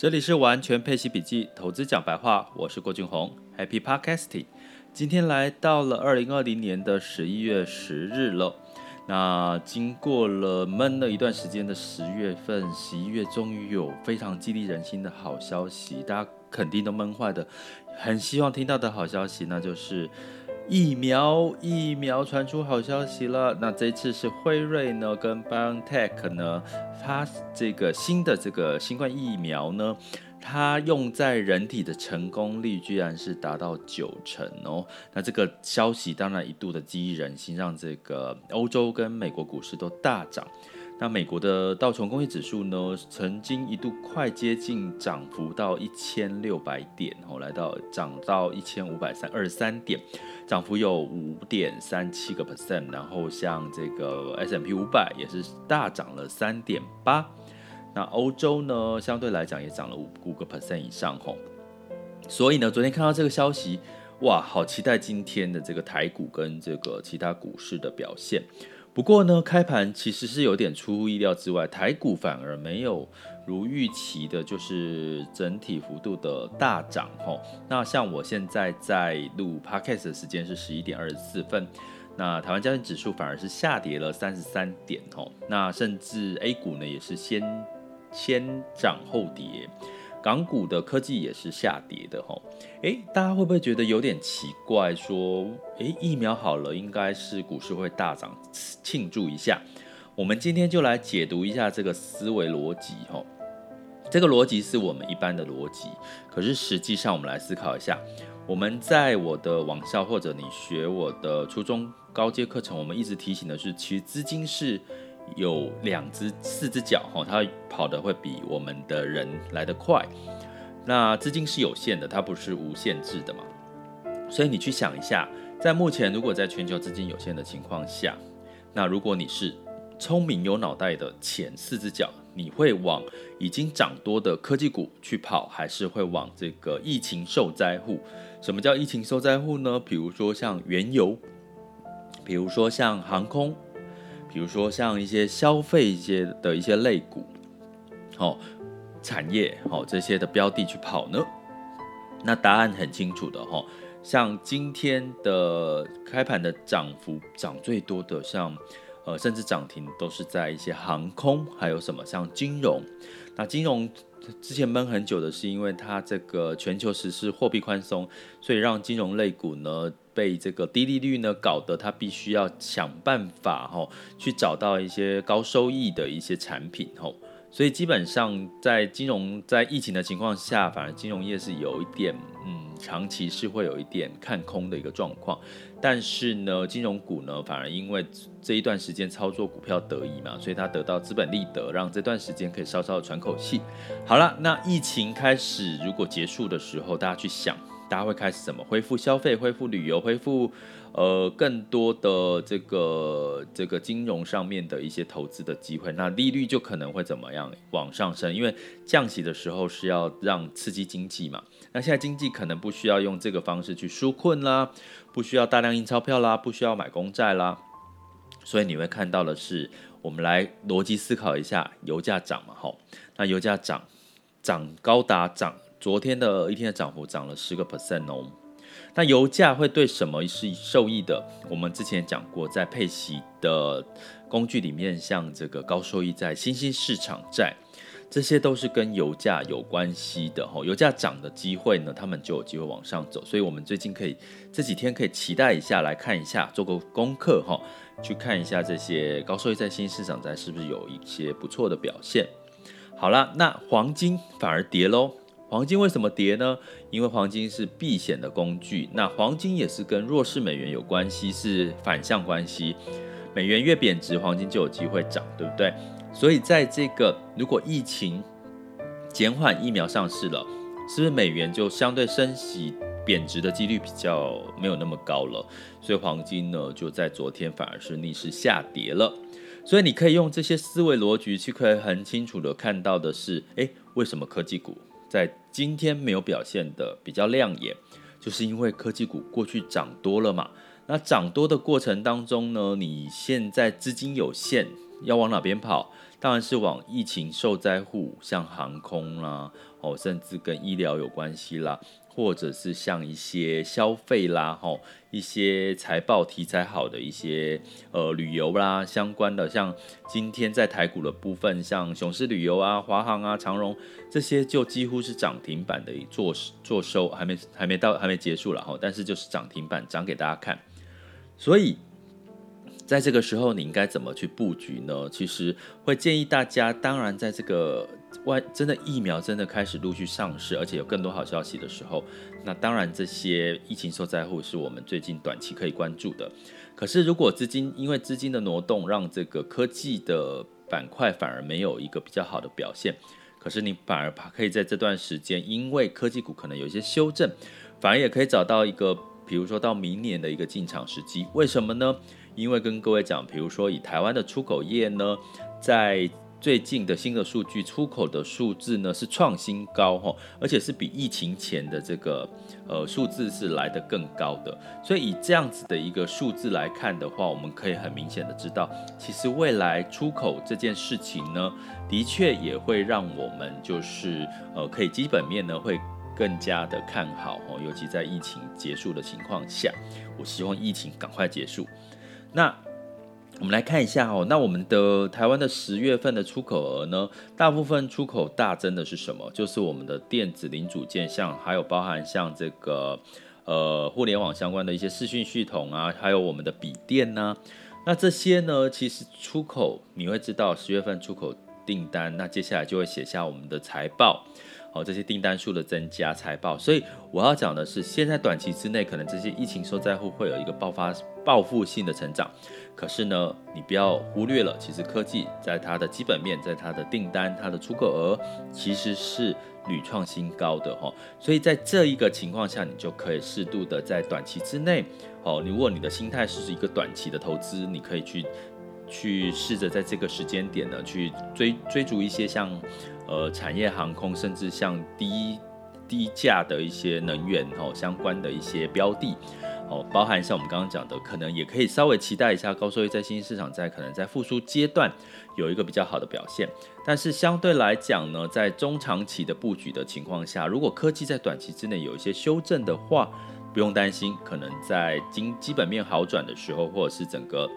这里是完全配息笔记，投资讲白话，我是郭俊宏，Happy Podcasting。今天来到了二零二零年的十一月十日了。那经过了闷了一段时间的十月份、十一月，终于有非常激励人心的好消息，大家肯定都闷坏的，很希望听到的好消息，那就是。疫苗疫苗传出好消息了，那这次是辉瑞呢跟 BioNTech 呢，它这个新的这个新冠疫苗呢，它用在人体的成功率居然是达到九成哦。那这个消息当然一度的激人心，让这个欧洲跟美国股市都大涨。那美国的道琼工业指数呢，曾经一度快接近涨幅到一千六百点，后来到涨到一千五百三二十三点，涨幅有五点三七个 percent。然后像这个 S M P 五百也是大涨了三点八。那欧洲呢，相对来讲也涨了五五个 percent 以上吼。所以呢，昨天看到这个消息，哇，好期待今天的这个台股跟这个其他股市的表现。不过呢，开盘其实是有点出乎意料之外，台股反而没有如预期的，就是整体幅度的大涨吼。那像我现在在录 Podcast 的时间是十一点二十四分，那台湾加权指数反而是下跌了三十三点吼。那甚至 A 股呢也是先先涨后跌。港股的科技也是下跌的哈，诶，大家会不会觉得有点奇怪？说，诶，疫苗好了，应该是股市会大涨，庆祝一下。我们今天就来解读一下这个思维逻辑哈。这个逻辑是我们一般的逻辑，可是实际上我们来思考一下，我们在我的网校或者你学我的初中高阶课程，我们一直提醒的是，其实资金是。有两只、四只脚，哈，它跑得会比我们的人来得快。那资金是有限的，它不是无限制的嘛。所以你去想一下，在目前如果在全球资金有限的情况下，那如果你是聪明有脑袋的前四只脚，你会往已经涨多的科技股去跑，还是会往这个疫情受灾户？什么叫疫情受灾户呢？比如说像原油，比如说像航空。比如说像一些消费一些的一些类股，哦，产业哦这些的标的去跑呢？那答案很清楚的哈，像今天的开盘的涨幅涨最多的，像呃甚至涨停都是在一些航空，还有什么像金融。那金融之前闷很久的是因为它这个全球实施货币宽松，所以让金融类股呢。被这个低利率呢搞得他必须要想办法哈，去找到一些高收益的一些产品哈，所以基本上在金融在疫情的情况下，反而金融业是有一点嗯，长期是会有一点看空的一个状况。但是呢，金融股呢反而因为这一段时间操作股票得宜嘛，所以它得到资本利得，让这段时间可以稍稍的喘口气。好了，那疫情开始如果结束的时候，大家去想。大家会开始怎么恢复消费、恢复旅游、恢复呃更多的这个这个金融上面的一些投资的机会，那利率就可能会怎么样往上升？因为降息的时候是要让刺激经济嘛，那现在经济可能不需要用这个方式去纾困啦，不需要大量印钞票啦，不需要买公债啦，所以你会看到的是，我们来逻辑思考一下，油价涨嘛，吼，那油价涨涨高达涨。昨天的一天的涨幅涨了十个 percent 哦，那油价会对什么是受益的？我们之前讲过，在配息的工具里面，像这个高收益债、新兴市场债，这些都是跟油价有关系的哈。油价涨的机会呢，他们就有机会往上走，所以我们最近可以这几天可以期待一下，来看一下，做个功课哈，去看一下这些高收益债、新兴市场债是不是有一些不错的表现。好了，那黄金反而跌喽。黄金为什么跌呢？因为黄金是避险的工具，那黄金也是跟弱势美元有关系，是反向关系。美元越贬值，黄金就有机会涨，对不对？所以在这个如果疫情减缓，疫苗上市了，是不是美元就相对升息贬值的几率比较没有那么高了？所以黄金呢就在昨天反而是逆势下跌了。所以你可以用这些思维逻辑去可以很清楚的看到的是，诶，为什么科技股？在今天没有表现的比较亮眼，就是因为科技股过去涨多了嘛。那涨多的过程当中呢，你现在资金有限，要往哪边跑？当然是往疫情受灾户，像航空啦，哦，甚至跟医疗有关系啦。或者是像一些消费啦，吼，一些财报题材好的一些呃旅游啦相关的，像今天在台股的部分，像雄狮旅游啊、华航啊、长荣这些，就几乎是涨停板的做做收，还没还没到还没结束了哈，但是就是涨停板涨给大家看，所以。在这个时候，你应该怎么去布局呢？其实会建议大家，当然在这个外真的疫苗真的开始陆续上市，而且有更多好消息的时候，那当然这些疫情受灾户是我们最近短期可以关注的。可是如果资金因为资金的挪动，让这个科技的板块反而没有一个比较好的表现，可是你反而可以在这段时间，因为科技股可能有一些修正，反而也可以找到一个，比如说到明年的一个进场时机。为什么呢？因为跟各位讲，比如说以台湾的出口业呢，在最近的新的数据，出口的数字呢是创新高哈，而且是比疫情前的这个呃数字是来得更高的。所以以这样子的一个数字来看的话，我们可以很明显的知道，其实未来出口这件事情呢，的确也会让我们就是呃可以基本面呢会更加的看好哦，尤其在疫情结束的情况下，我希望疫情赶快结束。那我们来看一下哦，那我们的台湾的十月份的出口额呢，大部分出口大增的是什么？就是我们的电子零组件，像还有包含像这个呃互联网相关的一些视讯系统啊，还有我们的笔电呐。那这些呢，其实出口你会知道十月份出口订单，那接下来就会写下我们的财报。好，这些订单数的增加财报，所以我要讲的是，现在短期之内，可能这些疫情受灾户会有一个爆发报复性的成长。可是呢，你不要忽略了，其实科技在它的基本面，在它的订单、它的出口额，其实是屡创新高的哈。所以在这一个情况下，你就可以适度的在短期之内，哦，如果你的心态是一个短期的投资，你可以去去试着在这个时间点呢，去追追逐一些像。呃，产业航空，甚至像低低价的一些能源哦，相关的一些标的哦，包含像我们刚刚讲的，可能也可以稍微期待一下高收益在新兴市场在可能在复苏阶段有一个比较好的表现。但是相对来讲呢，在中长期的布局的情况下，如果科技在短期之内有一些修正的话，不用担心，可能在经基本面好转的时候，或者是整个。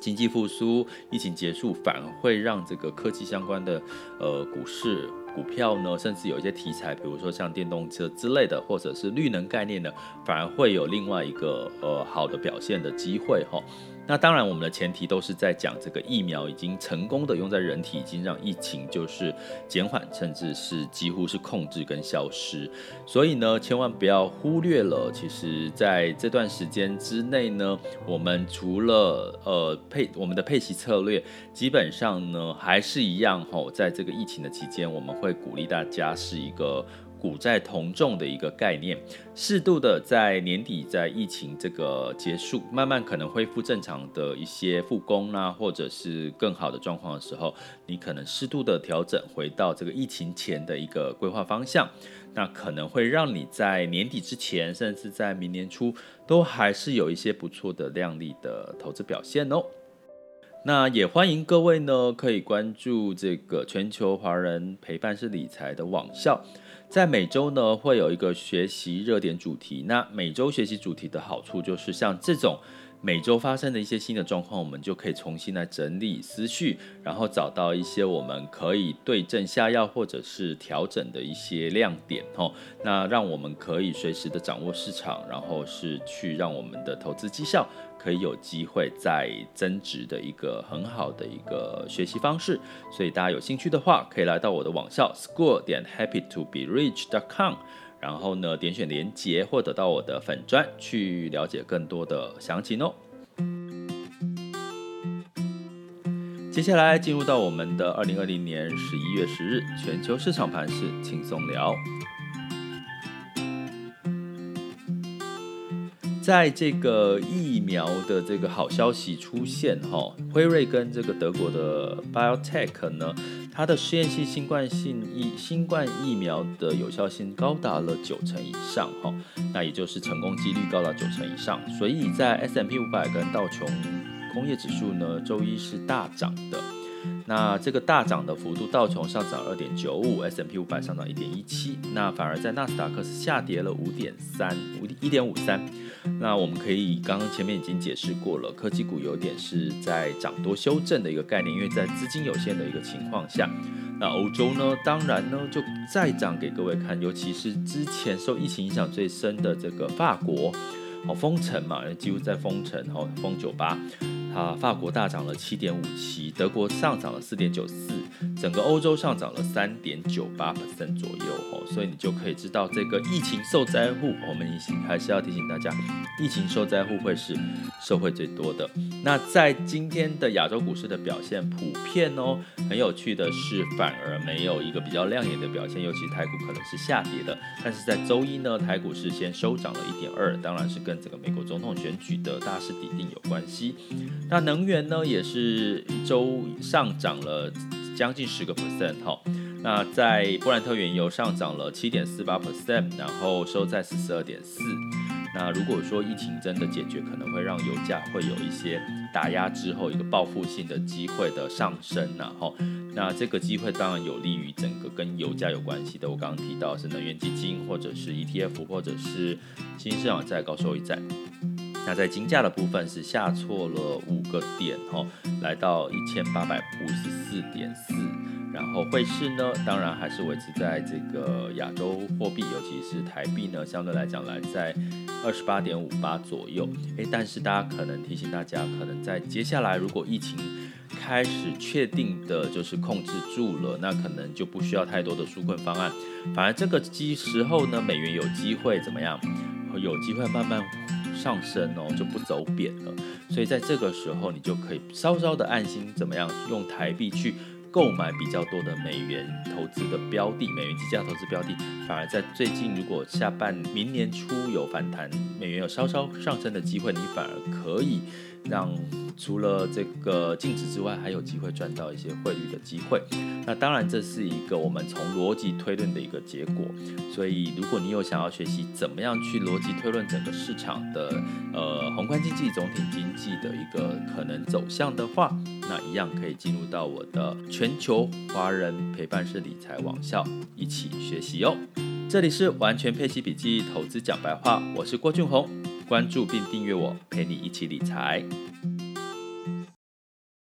经济复苏，疫情结束，反而会让这个科技相关的呃股市股票呢，甚至有一些题材，比如说像电动车之类的，或者是绿能概念的，反而会有另外一个呃好的表现的机会哈。那当然，我们的前提都是在讲这个疫苗已经成功的用在人体，已经让疫情就是减缓，甚至是几乎是控制跟消失。所以呢，千万不要忽略了，其实在这段时间之内呢，我们除了呃配我们的配息策略，基本上呢还是一样吼，在这个疫情的期间，我们会鼓励大家是一个。股债同重的一个概念，适度的在年底，在疫情这个结束，慢慢可能恢复正常的一些复工啦，或者是更好的状况的时候，你可能适度的调整回到这个疫情前的一个规划方向，那可能会让你在年底之前，甚至在明年初，都还是有一些不错的靓丽的投资表现哦。那也欢迎各位呢，可以关注这个全球华人陪伴式理财的网校。在每周呢，会有一个学习热点主题。那每周学习主题的好处就是，像这种每周发生的一些新的状况，我们就可以重新来整理思绪，然后找到一些我们可以对症下药或者是调整的一些亮点哦。那让我们可以随时的掌握市场，然后是去让我们的投资绩效。可以有机会再增值的一个很好的一个学习方式，所以大家有兴趣的话，可以来到我的网校 school 点 happy to be rich dot com，然后呢，点选连接或者到我的粉专去了解更多的详情哦。接下来进入到我们的二零二零年十一月十日全球市场盘势轻松聊。在这个疫苗的这个好消息出现哈，辉瑞跟这个德国的 BioTech 呢，它的试验性新冠性疫新冠疫苗的有效性高达了九成以上哈，那也就是成功几率高达九成以上，所以在 S M P 五百跟道琼工业指数呢，周一是大涨的。那这个大涨的幅度，道琼上涨二点九五，S&P 五百上涨一点一七，那反而在纳斯达克是下跌了五点三五一点五三。那我们可以刚刚前面已经解释过了，科技股有点是在涨多修正的一个概念，因为在资金有限的一个情况下，那欧洲呢，当然呢就再涨给各位看，尤其是之前受疫情影响最深的这个法国。哦，封城嘛，几乎在封城，哦，封酒吧。啊，法国大涨了七点五七，德国上涨了四点九四，整个欧洲上涨了三点九八百分左右哦，所以你就可以知道这个疫情受灾户，我们还是要提醒大家，疫情受灾户会是受惠最多的。那在今天的亚洲股市的表现普遍哦，很有趣的是，反而没有一个比较亮眼的表现，尤其台股可能是下跌的。但是在周一呢，台股是先收涨了一点二，当然是跟整个美国总统选举的大势底定有关系。那能源呢，也是一周上涨了将近十个 percent 哈。那在布兰特原油上涨了七点四八 percent，然后收在四十二点四。那如果说疫情真的解决，可能会让油价会有一些打压之后一个报复性的机会的上升，然后那这个机会当然有利于整个跟油价有关系的，我刚刚提到是能源基金或者是 ETF 或者是新兴市场债、高收益债。那在金价的部分是下挫了五个点哦，来到一千八百五十四点四。然后汇市呢，当然还是维持在这个亚洲货币，尤其是台币呢，相对来讲来在二十八点五八左右。诶，但是大家可能提醒大家，可能在接下来如果疫情开始确定的就是控制住了，那可能就不需要太多的纾困方案，反而这个机时候呢，美元有机会怎么样？有机会慢慢。上升哦，就不走贬了，所以在这个时候，你就可以稍稍的安心，怎么样用台币去购买比较多的美元投资的标的，美元计价投资标的，反而在最近如果下半明年初有反弹，美元有稍稍上升的机会，你反而可以让。除了这个净值之外，还有机会赚到一些汇率的机会。那当然，这是一个我们从逻辑推论的一个结果。所以，如果你有想要学习怎么样去逻辑推论整个市场的呃宏观经济、总体经济的一个可能走向的话，那一样可以进入到我的全球华人陪伴式理财网校一起学习哦。这里是完全配息笔记投资讲白话，我是郭俊宏，关注并订阅我，陪你一起理财。